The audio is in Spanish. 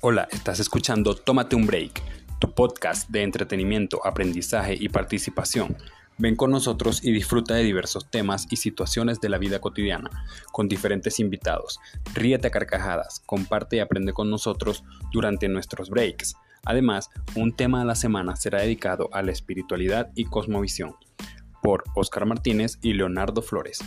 Hola, estás escuchando Tómate un Break, tu podcast de entretenimiento, aprendizaje y participación. Ven con nosotros y disfruta de diversos temas y situaciones de la vida cotidiana, con diferentes invitados. Ríete a carcajadas, comparte y aprende con nosotros durante nuestros breaks. Además, un tema a la semana será dedicado a la espiritualidad y cosmovisión, por Oscar Martínez y Leonardo Flores.